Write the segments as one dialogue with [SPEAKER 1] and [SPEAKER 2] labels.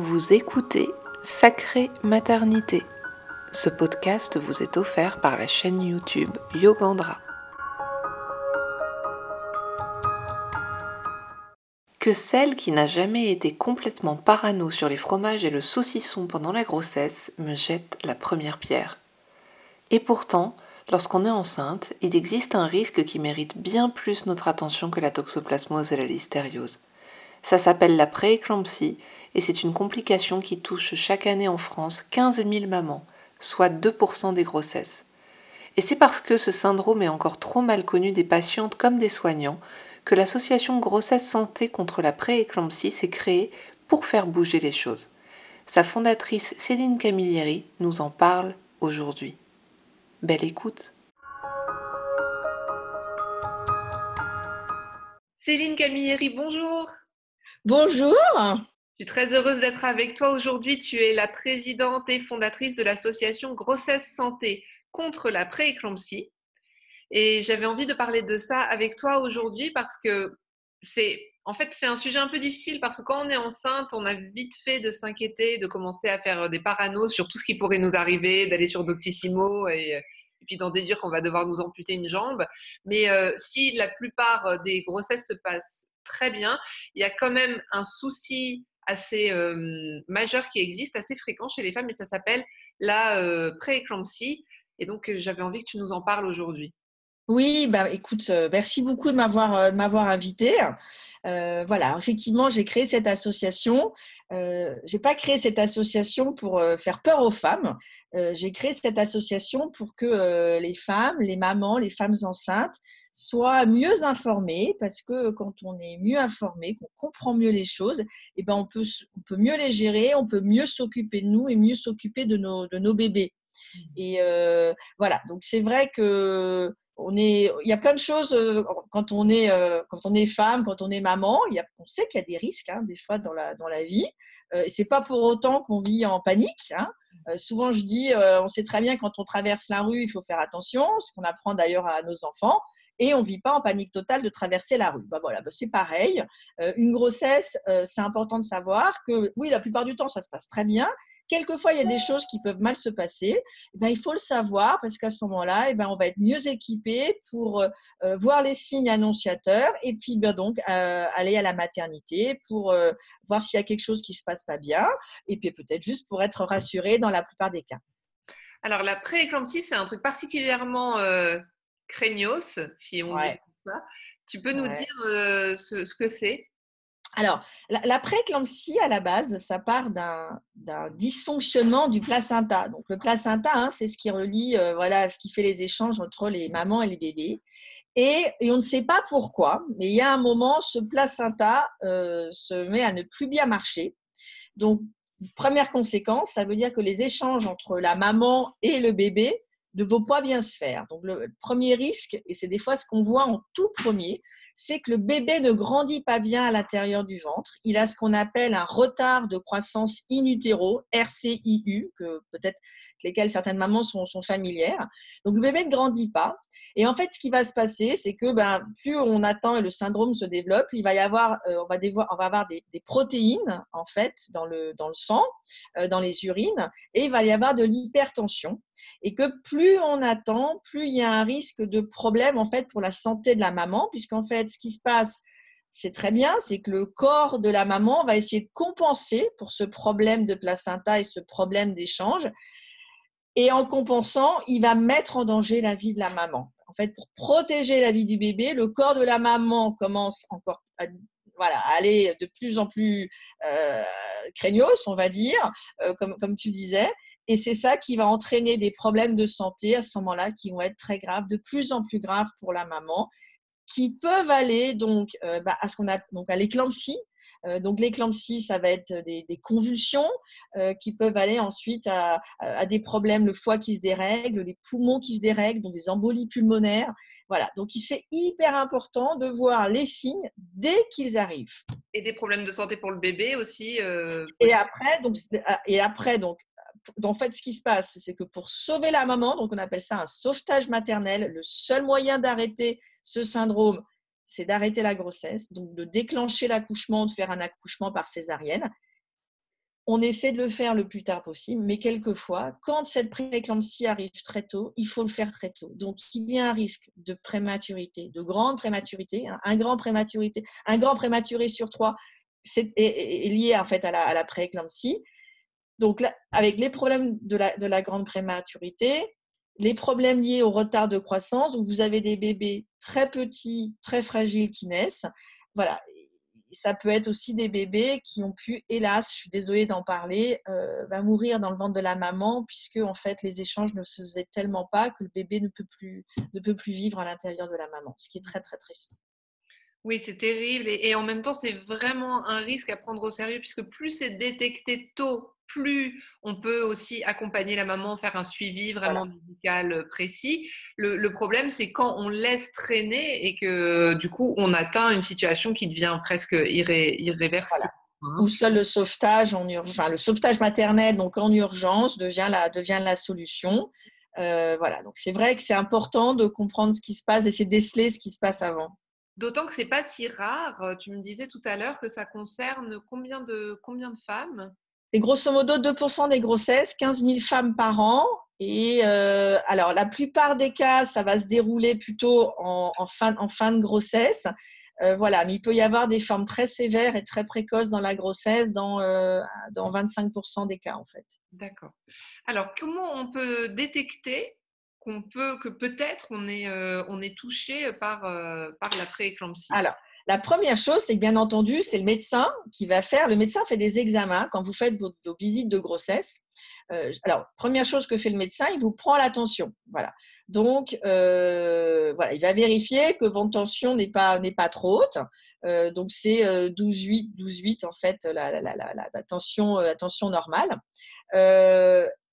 [SPEAKER 1] Vous écoutez Sacrée Maternité. Ce podcast vous est offert par la chaîne YouTube Yogandra. Que celle qui n'a jamais été complètement parano sur les fromages et le saucisson pendant la grossesse me jette la première pierre. Et pourtant, lorsqu'on est enceinte, il existe un risque qui mérite bien plus notre attention que la toxoplasmose et la listériose. Ça s'appelle la prééclampsie et c'est une complication qui touche chaque année en France 15 000 mamans, soit 2% des grossesses. Et c'est parce que ce syndrome est encore trop mal connu des patientes comme des soignants que l'association Grossesse Santé contre la prééclampsie s'est créée pour faire bouger les choses. Sa fondatrice Céline Camilleri nous en parle aujourd'hui. Belle écoute. Céline Camilleri, bonjour.
[SPEAKER 2] Bonjour.
[SPEAKER 1] Je suis très heureuse d'être avec toi aujourd'hui. Tu es la présidente et fondatrice de l'association Grossesse Santé contre la prééclampsie. Et j'avais envie de parler de ça avec toi aujourd'hui parce que c'est en fait c'est un sujet un peu difficile parce que quand on est enceinte, on a vite fait de s'inquiéter, de commencer à faire des paranos sur tout ce qui pourrait nous arriver, d'aller sur Doctissimo et, puis d'en déduire qu'on va devoir nous amputer une jambe. Mais euh, si la plupart des grossesses se passent très bien. Il y a quand même un souci assez euh, majeur qui existe, assez fréquent chez les femmes, et ça s'appelle la euh, prééclampsie. Et donc, euh, j'avais envie que tu nous en parles aujourd'hui.
[SPEAKER 2] Oui, bah, écoute, merci beaucoup de m'avoir, m'avoir invité. voilà, effectivement, j'ai créé cette association. Euh, j'ai pas créé cette association pour faire peur aux femmes. j'ai créé cette association pour que les femmes, les mamans, les femmes enceintes soit mieux informés, parce que quand on est mieux informé, qu'on comprend mieux les choses, eh ben on, peut, on peut mieux les gérer, on peut mieux s'occuper de nous et mieux s'occuper de nos, de nos bébés. Mmh. Et euh, voilà, donc c'est vrai que on il y a plein de choses euh, quand on est, euh, quand on est femme, quand on est maman. On sait qu'il y a des risques hein, des fois dans la, dans la vie. Euh, c'est pas pour autant qu'on vit en panique. Hein. souvent, je dis, on sait très bien quand on traverse la rue, il faut faire attention. Ce qu'on apprend d'ailleurs à nos enfants et on vit pas en panique totale de traverser la rue. Bah voilà, bah c'est pareil. Euh, une grossesse, euh, c'est important de savoir que oui, la plupart du temps, ça se passe très bien. Quelquefois, il y a des choses qui peuvent mal se passer. Eh ben, il faut le savoir parce qu'à ce moment-là, eh ben, on va être mieux équipé pour euh, voir les signes annonciateurs et puis ben, donc aller à la maternité pour voir s'il y a quelque chose qui se passe pas bien et puis peut-être juste pour être rassuré dans la plupart des cas.
[SPEAKER 1] Alors la prééclampsie, c'est un truc particulièrement craignos, si on dit ça. Tu peux nous dire euh, ce, que c'est?
[SPEAKER 2] Alors, la, préclampsie, à la base, ça part d'un dysfonctionnement du placenta. Donc, le placenta, hein, c'est ce qui relie, euh, voilà, ce qui fait les échanges entre les mamans et les bébés. Et, on ne sait pas pourquoi, mais il y a un moment, ce placenta euh, se met à ne plus bien marcher. Donc, première conséquence, ça veut dire que les échanges entre la maman et le bébé ne vaut pas bien se faire. Donc le premier risque, et c'est des fois ce qu'on voit en tout premier, c'est que le bébé ne grandit pas bien à l'intérieur du ventre. Il a ce qu'on appelle un retard de croissance in utero, RCIU, que peut-être lesquels certaines mamans sont, familières. Donc le bébé ne grandit pas. Et en fait, ce qui va se passer, c'est que ben, plus on attend et le syndrome se développe, il va y avoir, euh, on, va on va avoir des, protéines en fait dans le, dans le sang, euh, dans les urines, et il va y avoir de l'hypertension et que plus on attend, plus il y a un risque de problème en fait pour la santé de la maman, puisqu'en fait, ce qui se passe, c'est très bien, c'est que le corps de la maman va essayer de compenser pour ce problème de placenta et ce problème d'échange. Et en compensant, il va mettre en danger la vie de la maman. En fait, pour protéger la vie du bébé, le corps de la maman commence encore à voilà, aller de plus en plus euh, craignos, on va dire, euh, comme, comme tu disais. Et c'est ça qui va entraîner des problèmes de santé à ce moment-là qui vont être très graves, de plus en plus graves pour la maman, qui peuvent aller donc euh, bah, à ce qu'on a donc à l'éclampsie, donc l'éclampsie, ça va être des, convulsions euh, qui peuvent aller ensuite à, des problèmes, le foie qui se dérègle, les poumons qui se dérèglent, donc des embolies pulmonaires. Voilà, donc c'est hyper important de voir les signes dès qu'ils arrivent.
[SPEAKER 1] Et des problèmes de santé pour le bébé aussi.
[SPEAKER 2] Euh, et après, donc, et après, donc, en fait, ce qui se passe, c'est que pour sauver la maman, donc on appelle ça un sauvetage maternel, le seul moyen d'arrêter ce syndrome, c'est d'arrêter la grossesse, donc de déclencher l'accouchement, de faire un accouchement par césarienne. on essaie de le faire le plus tard possible, mais quelquefois, quand cette prééclampsie arrive très tôt, il faut le faire très tôt. Donc, il y a un risque de prématurité, de grande prématurité, un grand prématurité, un grand prématuré sur trois est, lié en fait à la, à prééclampsie. Donc, avec les problèmes de la, de la grande prématurité, les problèmes liés au retard de croissance, où vous avez des bébés très petits, très fragiles qui naissent. Voilà, ça peut être aussi des bébés qui ont pu, hélas, je suis désolée d'en parler, euh, va mourir dans le ventre de la maman, puisque en fait les échanges ne se faisaient tellement pas que le bébé ne peut plus, ne peut plus vivre à l'intérieur de la maman, ce qui est très très triste.
[SPEAKER 1] Oui, c'est terrible et, en même temps c'est vraiment un risque à prendre au sérieux puisque plus c'est détecté tôt plus on peut aussi accompagner la maman, faire un suivi vraiment médical euh, précis. Le, problème, c'est quand on laisse traîner et que du coup, on atteint une situation qui devient presque irréversible.
[SPEAKER 2] Hein. Ou seul le sauvetage en le sauvetage maternel, donc en urgence, devient la, devient la solution. Euh, voilà, donc c'est vrai que c'est important de comprendre ce qui se passe, d'essayer de déceler ce qui se passe avant.
[SPEAKER 1] D'autant que c'est pas si rare. Tu me disais tout à l'heure que ça concerne combien de, combien de femmes?
[SPEAKER 2] C'est grosso modo 2% des grossesses, 15 000 femmes par an. Et euh, alors, la plupart des cas, ça va se dérouler plutôt en, fin, en fin, de grossesse. Euh, voilà, mais il peut y avoir des formes très sévères et très précoces dans la grossesse, dans, euh, dans 25% des cas en fait.
[SPEAKER 1] D'accord. Alors, comment on peut détecter qu'on peut, que peut-être on est, on est touché par, par la prééclampsie?
[SPEAKER 2] Alors, la première chose, c'est que bien entendu, c'est le médecin qui va faire. Le médecin fait des examens quand vous faites vos, visites de grossesse. Euh, alors, première chose que fait le médecin, il vous prend la tension. Voilà. Donc, euh, voilà, il va vérifier que votre tension n'est pas, pas trop haute. Euh, donc, c'est 12,8, 12,8 en fait, la, la, tension, la tension normale.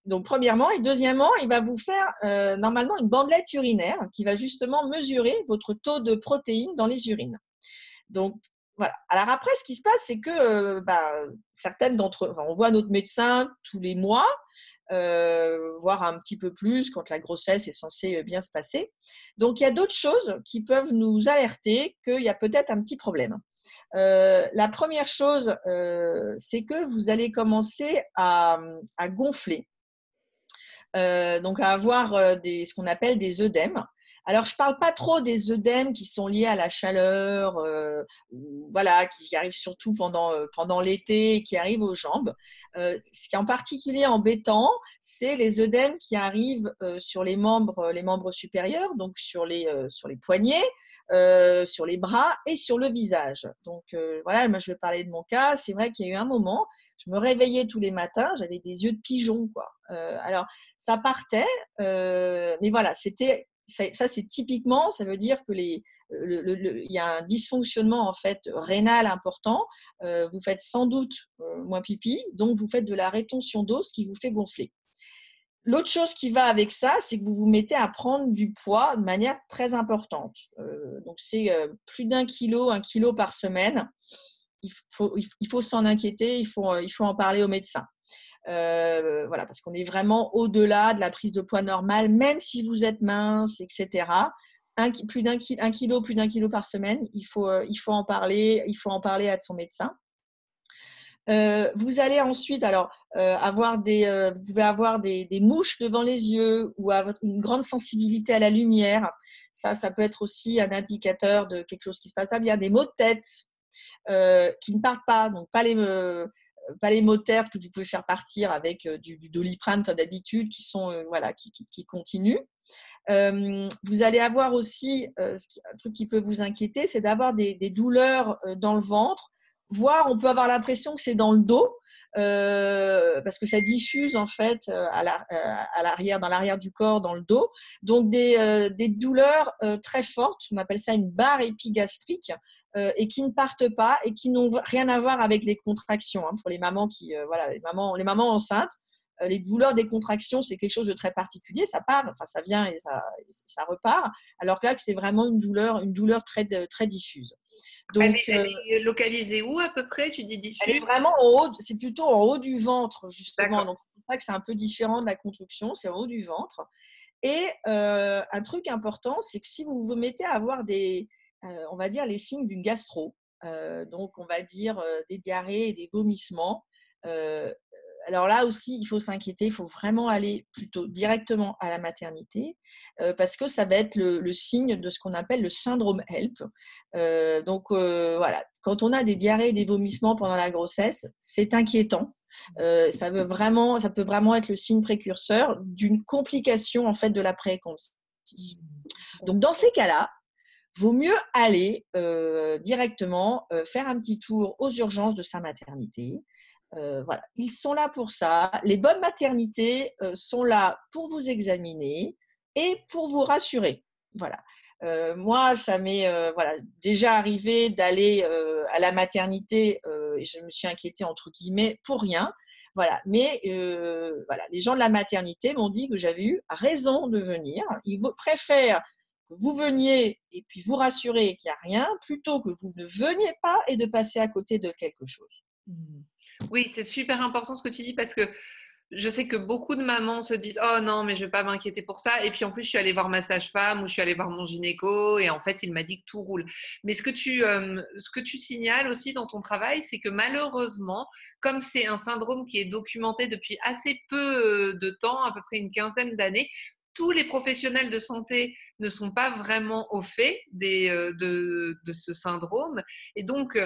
[SPEAKER 2] donc, premièrement. Et deuxièmement, il va vous faire normalement une bandelette urinaire qui va justement mesurer votre taux de protéines dans les urines. Donc, voilà. Alors après, ce qui se passe, c'est que euh, bah, certaines d'entre eux, on voit notre médecin tous les mois, euh, voire un petit peu plus quand la grossesse est censée bien se passer. Donc, il y a d'autres choses qui peuvent nous alerter qu'il y a peut-être un petit problème. Euh, la première chose, c'est que vous allez commencer à, gonfler, donc à avoir ce qu'on appelle des œdèmes. Alors, je ne parle pas trop des œdèmes qui sont liés à la chaleur, euh, voilà, qui arrivent surtout pendant, euh, pendant l'été qui arrivent aux jambes. Euh, ce qui est en particulier embêtant, c'est les œdèmes qui arrivent sur les membres, les membres supérieurs, donc sur les, sur les poignets, sur les bras et sur le visage. Donc voilà, moi je vais parler de mon cas. C'est vrai qu'il y a eu un moment, je me réveillais tous les matins, j'avais des yeux de pigeon, quoi. alors ça partait, mais voilà, c'était ça, c'est typiquement, ça veut dire que les, il y a un dysfonctionnement en fait rénal important. Euh, vous faites sans doute euh, moins pipi, donc vous faites de la rétention d'eau, ce qui vous fait gonfler. L'autre chose qui va avec ça, c'est que vous vous mettez à prendre du poids de manière très importante. Euh, donc c'est plus d'un kilo, un kilo par semaine. Il faut, il faut s'en inquiéter, il faut, il faut en parler au médecin. Euh, voilà, parce qu'on est vraiment au-delà de la prise de poids normale, même si vous êtes mince, etc. Un, plus d'un un kilo, plus d'un kilo par semaine, il faut, euh, il faut en parler, il faut en parler à son médecin. Euh, vous allez ensuite alors avoir des, vous pouvez avoir des, des, mouches devant les yeux ou avoir une grande sensibilité à la lumière. Ça, ça peut être aussi un indicateur de quelque chose qui se passe pas bien. Des maux de tête qui ne partent pas, donc pas les moteurs que vous pouvez faire partir avec euh, du, doliprane comme d'habitude, qui sont euh, voilà, qui, qui, continuent. Euh, vous allez avoir aussi un truc qui peut vous inquiéter, c'est d'avoir des, des, douleurs dans le ventre, voire on peut avoir l'impression que c'est dans le dos. parce que ça diffuse en fait à l'arrière, dans l'arrière du corps, dans le dos. Donc des, des douleurs très fortes, on appelle ça une barre épigastrique, euh, et qui ne partent pas et qui n'ont rien à voir avec les contractions. Hein, pour les mamans qui, euh, voilà, les mamans, les mamans enceintes, euh, les douleurs des contractions, c'est quelque chose de très particulier. Ça part, enfin ça vient et ça, ça repart. Alors que là, c'est vraiment une douleur, une douleur très, très diffuse.
[SPEAKER 1] Donc, elle est, localisée où à peu près Tu dis diffuse?
[SPEAKER 2] Elle est vraiment en haut. C'est plutôt en haut du ventre justement. Donc c'est pour ça que c'est un peu différent de la construction. C'est en haut du ventre. Et un truc important, c'est que si vous vous mettez à avoir des, on va dire, les signes d'une gastro. Euh, donc, on va dire euh, des diarrhées et des vomissements. alors là aussi, il faut s'inquiéter, il faut vraiment aller plutôt directement à la maternité parce que ça va être le, signe de ce qu'on appelle le syndrome HELP. donc voilà, quand on a des diarrhées et des vomissements pendant la grossesse, c'est inquiétant. ça, veut vraiment, ça peut vraiment être le signe précurseur d'une complication en fait de la prééclampsie. Donc dans ces cas-là, vaut mieux aller directement faire un petit tour aux urgences de sa maternité. voilà, ils sont là pour ça. Les bonnes maternités sont là pour vous examiner et pour vous rassurer. Voilà. moi, ça m'est voilà, déjà arrivé d'aller à la maternité et je me suis inquiétée entre guillemets pour rien. Voilà. Mais voilà, les gens de la maternité m'ont dit que j'avais eu raison de venir. Ils préfèrent que vous veniez et puis vous rassurer qu'il n'y a rien, plutôt que vous ne veniez pas et de passer à côté de quelque chose.
[SPEAKER 1] Mmh. Oui, c'est super important ce que tu dis parce que je sais que beaucoup de mamans se disent Oh non, mais je ne vais pas m'inquiéter pour ça. Et puis en plus, je suis allée voir ma sage-femme ou je suis allée voir mon gynéco et en fait, il m'a dit que tout roule. Mais ce que tu, euh, ce que tu signales aussi dans ton travail, c'est que malheureusement, comme c'est un syndrome qui est documenté depuis assez peu euh, de temps, à peu près une quinzaine d'années, tous les professionnels de santé ne sont pas vraiment au fait euh, de, ce syndrome. Et donc,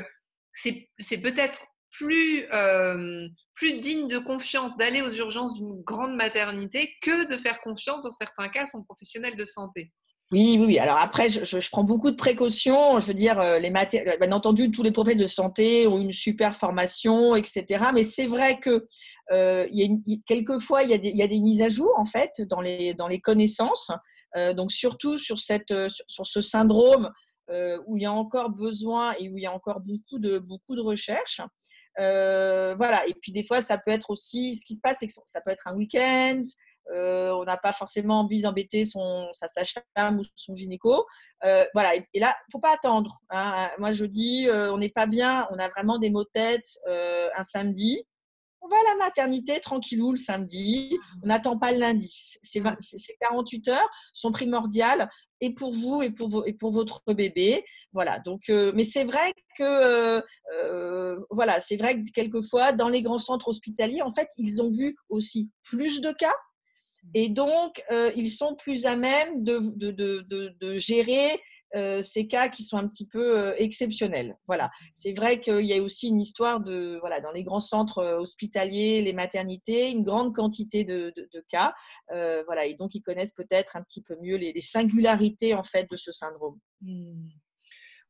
[SPEAKER 1] c'est peut-être plus, euh, plus digne de confiance d'aller aux urgences d'une grande maternité que de faire confiance dans certains cas à son professionnel de santé.
[SPEAKER 2] Oui, oui, oui. Alors après, je, prends beaucoup de précautions. Je veux dire, euh, les euh, bien entendu, tous les professionnels de santé ont une super formation, etc. Mais c'est vrai que y a quelquefois, il y, a des, y, a des, mises à jour en fait dans les, dans les connaissances. Donc surtout sur, cette, sur ce syndrome euh, où il y a encore besoin et où il y a encore beaucoup de, beaucoup de recherches. Euh, voilà. Et puis des fois, ça peut être aussi, ce qui se passe, c'est que ça peut être un week-end. Euh, on n'a pas forcément envie d'embêter son, sa sage-femme ou son gynéco. voilà. Et, là, faut pas attendre. Hein. Moi, je dis, on n'est pas bien. On a vraiment des maux de tête un samedi on va à la maternité tranquillou le samedi, on n'attend pas le lundi. Ces, 48 heures sont primordiales et pour vous et pour, et pour votre bébé. Voilà. Donc, euh, mais c'est vrai que euh, euh, voilà, c'est vrai que quelquefois dans les grands centres hospitaliers, en fait, ils ont vu aussi plus de cas. Et donc, ils sont plus à même de, de, de, de gérer euh, ces cas qui sont un petit peu euh, exceptionnels. Voilà. C'est vrai qu'il y a aussi une histoire de, voilà, dans les grands centres euh, hospitaliers, les maternités, une grande quantité de, cas. voilà. Et donc, ils connaissent peut-être un petit peu mieux les, singularités, en fait, de ce syndrome.
[SPEAKER 1] Mmh.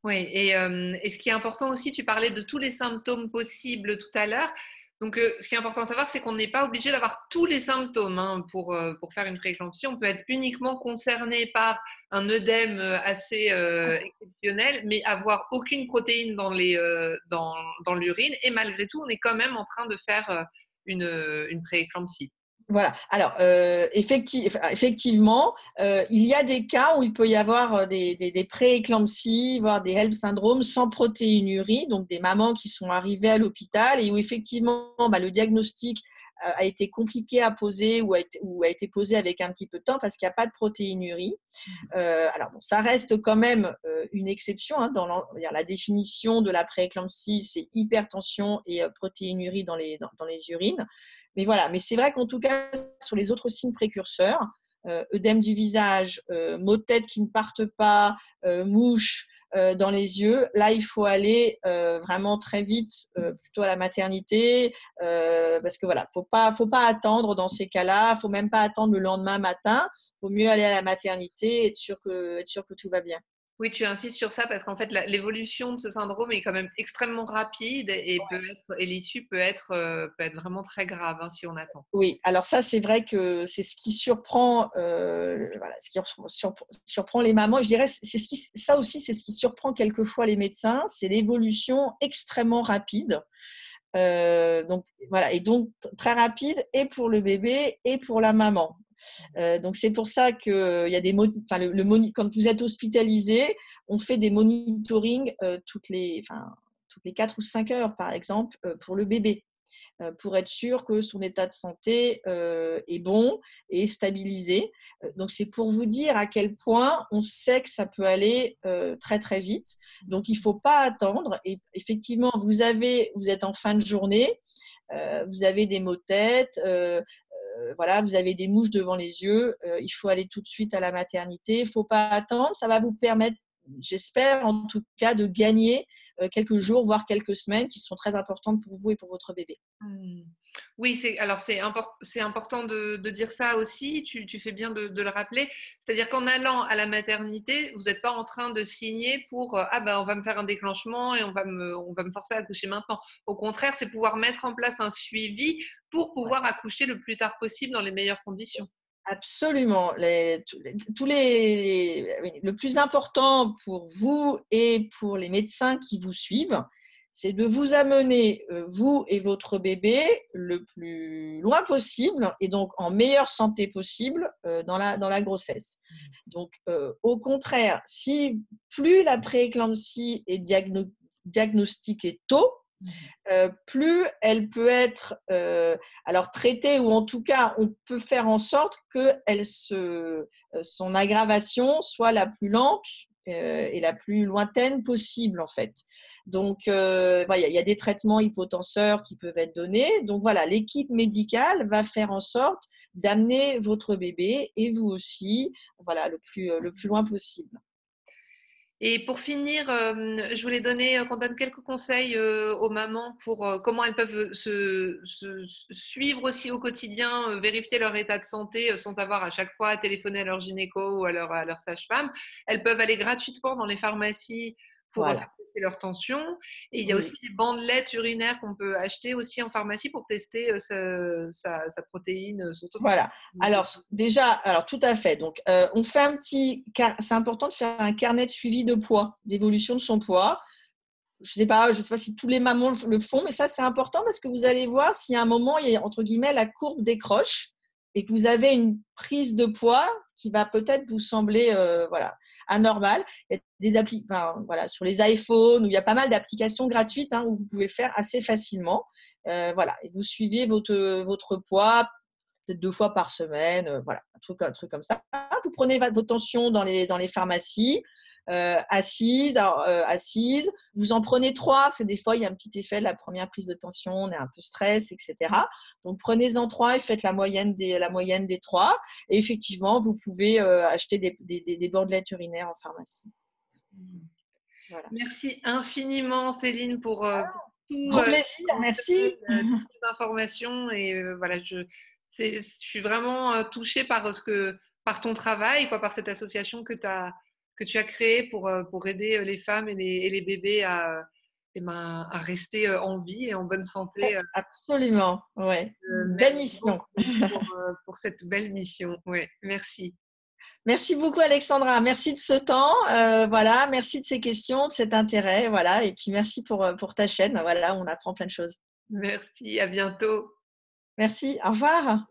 [SPEAKER 1] Oui, et, et, ce qui est important aussi, tu parlais de tous les symptômes possibles tout à l'heure. Donc, euh, ce qui est important à savoir, c'est qu'on n'est pas obligé d'avoir tous les symptômes hein, pour, euh, pour faire une prééclampsie. On peut être uniquement concerné par un œdème euh, assez exceptionnel, mais avoir aucune protéine dans, les, dans, dans l'urine. Et malgré tout, on est quand même en train de faire une, une prééclampsie.
[SPEAKER 2] Voilà. Alors, euh, effectivement, euh, il y a des cas où il peut y avoir euh, des, des, pré-éclampsies, voire des HELP syndromes sans protéinurie, donc des mamans qui sont arrivées à l'hôpital et où effectivement bah, le diagnostic a été compliqué à poser ou a été, ou a été posé avec un petit peu de temps parce qu'il n'y a pas de protéinurie. Mmh. Euh, alors bon, ça reste quand même euh, une exception. Hein, dans la définition de la prééclampsie, c'est hypertension et euh, protéinurie dans les, dans, dans, les urines. Mais voilà, mais c'est vrai qu'en tout cas, sur les autres signes précurseurs, œdème du visage, euh, maux de tête qui ne partent pas, euh, mouches dans les yeux. Là, il faut aller vraiment très vite, plutôt à la maternité, parce que voilà, faut pas, faut pas attendre dans ces cas-là. Faut même pas attendre le lendemain matin. Faut mieux aller à la maternité et être sûr que, être sûr que tout va bien.
[SPEAKER 1] Oui, tu insistes sur ça parce qu'en fait, l'évolution de ce syndrome est quand même extrêmement rapide et, et l'issue peut être, euh, peut être vraiment très grave hein, si on attend.
[SPEAKER 2] Oui, alors ça, c'est vrai que c'est ce qui surprend, euh, voilà, ce qui surprend les mamans. Je dirais, c'est ce qui, ça aussi, c'est ce qui surprend quelquefois les médecins, c'est l'évolution extrêmement rapide. Euh, donc voilà, et donc très rapide et pour le bébé et pour la maman. Euh, donc c'est pour ça que il y a des enfin, le, quand vous êtes hospitalisé, on fait des monitoring euh, toutes les enfin, toutes les 4 ou 5 heures par exemple euh, pour le bébé pour être sûr que son état de santé est bon et stabilisé. Donc c'est pour vous dire à quel point on sait que ça peut aller très très vite. Donc il ne faut pas attendre. Et effectivement, vous avez, vous êtes en fin de journée. vous avez des maux de tête, voilà, vous avez des mouches devant les yeux, il faut aller tout de suite à la maternité, il ne faut pas attendre, ça va vous permettre j'espère en tout cas de gagner quelques jours, voire quelques semaines qui sont très importantes pour vous et pour votre bébé.
[SPEAKER 1] Mmh. Oui, c'est, alors c'est, important de, dire ça aussi, tu, fais bien de, le rappeler. C'est-à-dire qu'en allant à la maternité, vous n'êtes pas en train de signer pour Ah ben on va me faire un déclenchement et on va me, on va me forcer à accoucher maintenant. Au contraire, c'est pouvoir mettre en place un suivi pour pouvoir accoucher le plus tard possible dans les meilleures conditions.
[SPEAKER 2] Absolument. tous les, le plus important pour vous et pour les médecins qui vous suivent, c'est de vous amener, euh, vous et votre bébé, le plus loin possible et donc en meilleure santé possible euh, dans, la, dans la grossesse. Mmh. Donc, euh, au contraire, si plus la prééclampsie est diagnostiquée tôt, euh, plus elle peut être euh, alors traitée ou en tout cas on peut faire en sorte que euh, son aggravation soit la plus lente et la plus lointaine possible en fait. Donc il y, a des traitements hypotenseurs qui peuvent être donnés. Donc voilà, l'équipe médicale va faire en sorte d'amener votre bébé et vous aussi voilà le plus, le plus loin possible.
[SPEAKER 1] Et pour finir, euh, je voulais donner, euh, qu'on donne quelques conseils euh, aux mamans pour comment elles peuvent se, suivre aussi au quotidien, vérifier leur état de santé sans avoir à chaque fois à téléphoner à leur gynéco ou à leur, à leur sage-femme. Elles peuvent aller gratuitement dans les pharmacies pour tester leur tension. Et il y a aussi des bandelettes urinaires qu'on peut acheter aussi en pharmacie pour tester sa, sa, protéine.
[SPEAKER 2] voilà. Alors déjà, alors tout à fait. Donc on fait un petit, c'est important de faire un carnet de suivi de poids, d'évolution de son poids. Je sais pas, je sais pas si tous les mamans le font, mais ça c'est important parce que vous allez voir si à un moment il y a entre guillemets la courbe décroche et que vous avez une prise de poids qui va peut-être vous sembler euh, voilà, anormale. Il y a des applis, voilà, sur les iPhones, où il y a pas mal d'applications gratuites hein, où vous pouvez le faire assez facilement. Euh, voilà, vous suivez votre, votre poids peut-être deux fois par semaine, euh, voilà, un truc, un truc comme ça. Vous prenez votre tension dans les, dans les pharmacies. Euh, assise, euh, assise. Vous en prenez trois, parce que des fois, il y a un petit effet de la première prise de tension, on est un peu stress, etc. Donc, prenez-en trois et faites la moyenne des, la moyenne des trois. Et effectivement, vous pouvez euh, acheter des, des, bandelettes urinaires en pharmacie.
[SPEAKER 1] Merci infiniment, Céline, pour,
[SPEAKER 2] ah, tout, plaisir, merci.
[SPEAKER 1] Toutes ces informations. Et voilà, je, je suis vraiment touchée par, ce que, par ton travail, quoi, par cette association que tu as que tu as créé pour, euh, pour aider euh, les femmes et les, les bébés à, eh ben, à rester euh, en vie et en bonne santé.
[SPEAKER 2] Absolument, ouais. belle mission.
[SPEAKER 1] Pour, pour, cette belle mission, ouais. Merci.
[SPEAKER 2] Merci beaucoup Alexandra, merci de ce temps, voilà, merci de ces questions, de cet intérêt, voilà, et puis merci pour, pour ta chaîne, voilà, on apprend plein de choses.
[SPEAKER 1] Merci, à bientôt.
[SPEAKER 2] Merci, au revoir.